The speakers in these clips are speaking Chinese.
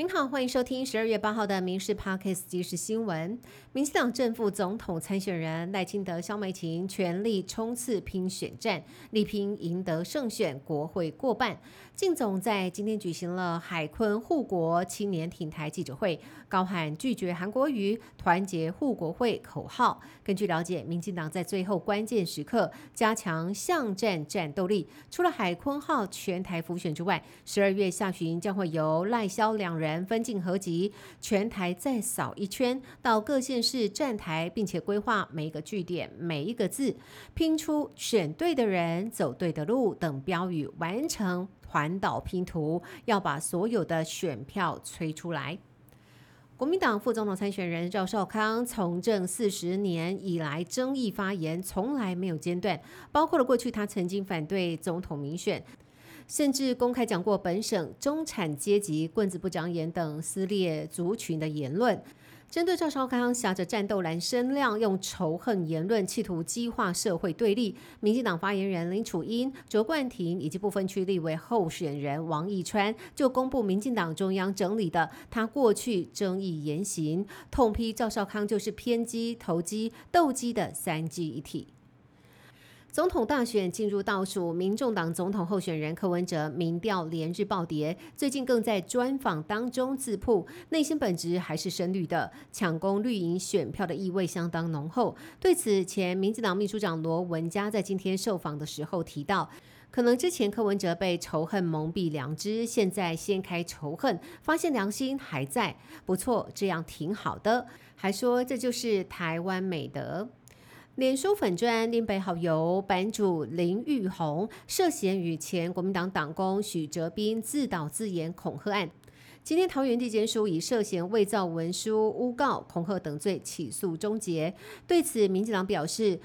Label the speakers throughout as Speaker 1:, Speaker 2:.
Speaker 1: 您好，欢迎收听十二月八号的《民事 Parkes》即时新闻。民进党正副总统参选人赖清德、萧美琴全力冲刺拼选战，力拼赢得胜选，国会过半。靳总在今天举行了海坤护国青年挺台记者会，高喊拒绝韩国瑜、团结护国会口号。根据了解，民进党在最后关键时刻加强巷战战斗力，除了海坤号全台浮选之外，十二月下旬将会由赖萧两人。分进合集，全台再扫一圈，到各县市站台，并且规划每一个据点、每一个字，拼出选对的人、走对的路等标语，完成环岛拼图，要把所有的选票催出来。国民党副总统参选人赵少康从政四十年以来，争议发言从来没有间断，包括了过去他曾经反对总统民选。甚至公开讲过本省中产阶级棍子不长眼等撕裂族群的言论，针对赵少康挟着战斗蓝声量，用仇恨言论企图激化社会对立。民进党发言人林楚英、卓冠廷以及部分区立委候选人王义川就公布民进党中央整理的他过去争议言行，痛批赵少康就是偏激、投机、斗鸡的三机一体。总统大选进入倒数，民众党总统候选人柯文哲民调连日暴跌，最近更在专访当中自曝内心本质还是深绿的，抢攻绿营选票的意味相当浓厚。对此前民进党秘书长罗文嘉在今天受访的时候提到，可能之前柯文哲被仇恨蒙蔽良知，现在掀开仇恨，发现良心还在，不错，这样挺好的，还说这就是台湾美德。脸书粉砖林北好友版主林玉红涉嫌与前国民党党工许哲斌自导自演恐吓案，今天桃园地检署以涉嫌伪造文书、诬告、恐吓等罪起诉终结。对此，民进党表示，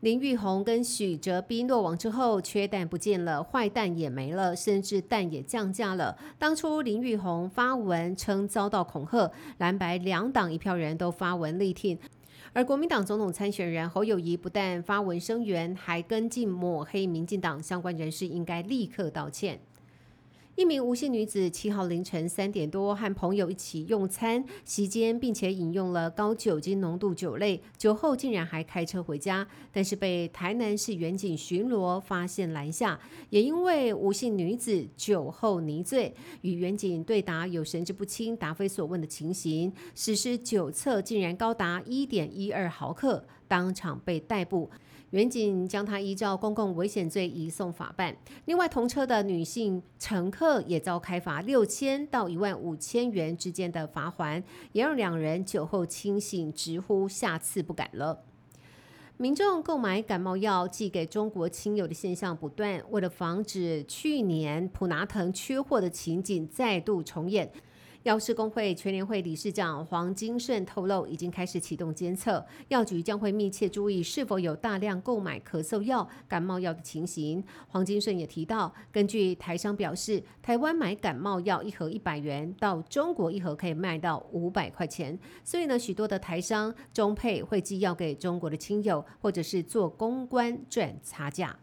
Speaker 1: 林玉红跟许哲斌落网之后，缺蛋不见了，坏蛋也没了，甚至蛋也降价了。当初林玉红发文称遭到恐吓，蓝白两党一票人都发文力挺。而国民党总统参选人侯友谊不但发文声援，还跟进抹黑民进党相关人士，应该立刻道歉。一名吴姓女子七号凌晨三点多和朋友一起用餐席间，并且饮用了高酒精浓度酒类，酒后竟然还开车回家，但是被台南市远警巡逻发现拦下。也因为吴姓女子酒后泥醉，与远警对答有神志不清、答非所问的情形，实施酒测竟然高达一点一二毫克，当场被逮捕。远警将他依照公共危险罪移送法办。另外，同车的女性乘客也遭开罚六千到一万五千元之间的罚还，也让两人酒后清醒，直呼下次不敢了。民众购买感冒药寄给中国亲友的现象不断，为了防止去年普拿疼缺货的情景再度重演。药师工会全联会理事长黄金顺透露，已经开始启动监测，药局将会密切注意是否有大量购买咳嗽药、感冒药的情形。黄金顺也提到，根据台商表示，台湾买感冒药一盒一百元，到中国一盒可以卖到五百块钱，所以呢，许多的台商中配会寄药给中国的亲友，或者是做公关赚差价。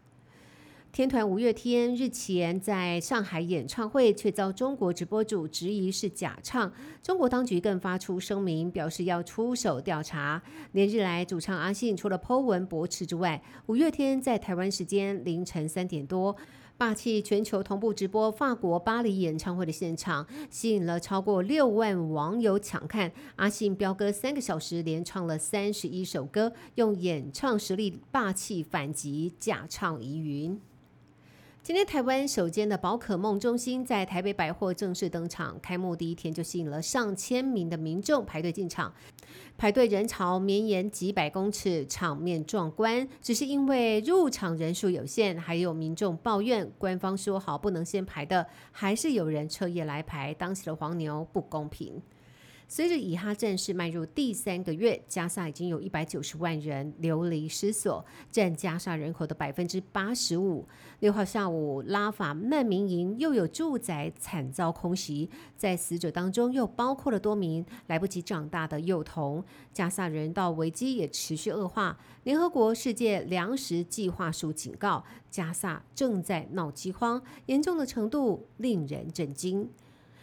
Speaker 1: 天团五月天日前在上海演唱会，却遭中国直播主质疑是假唱。中国当局更发出声明，表示要出手调查。连日来，主唱阿信除了 Po 文驳斥之外，五月天在台湾时间凌晨三点多，霸气全球同步直播法国巴黎演唱会的现场，吸引了超过六万网友抢看。阿信飙歌三个小时，连唱了三十一首歌，用演唱实力霸气反击假唱疑云。今天台湾首间的宝可梦中心在台北百货正式登场，开幕第一天就吸引了上千名的民众排队进场，排队人潮绵延几百公尺，场面壮观。只是因为入场人数有限，还有民众抱怨，官方说好不能先排的，还是有人彻夜来排，当起了黄牛，不公平。随着以哈战事迈入第三个月，加沙已经有一百九十万人流离失所，占加沙人口的百分之八十五。六号下午，拉法难民营又有住宅惨遭空袭，在死者当中又包括了多名来不及长大的幼童。加沙人道危机也持续恶化。联合国世界粮食计划署警告，加沙正在闹饥荒，严重的程度令人震惊。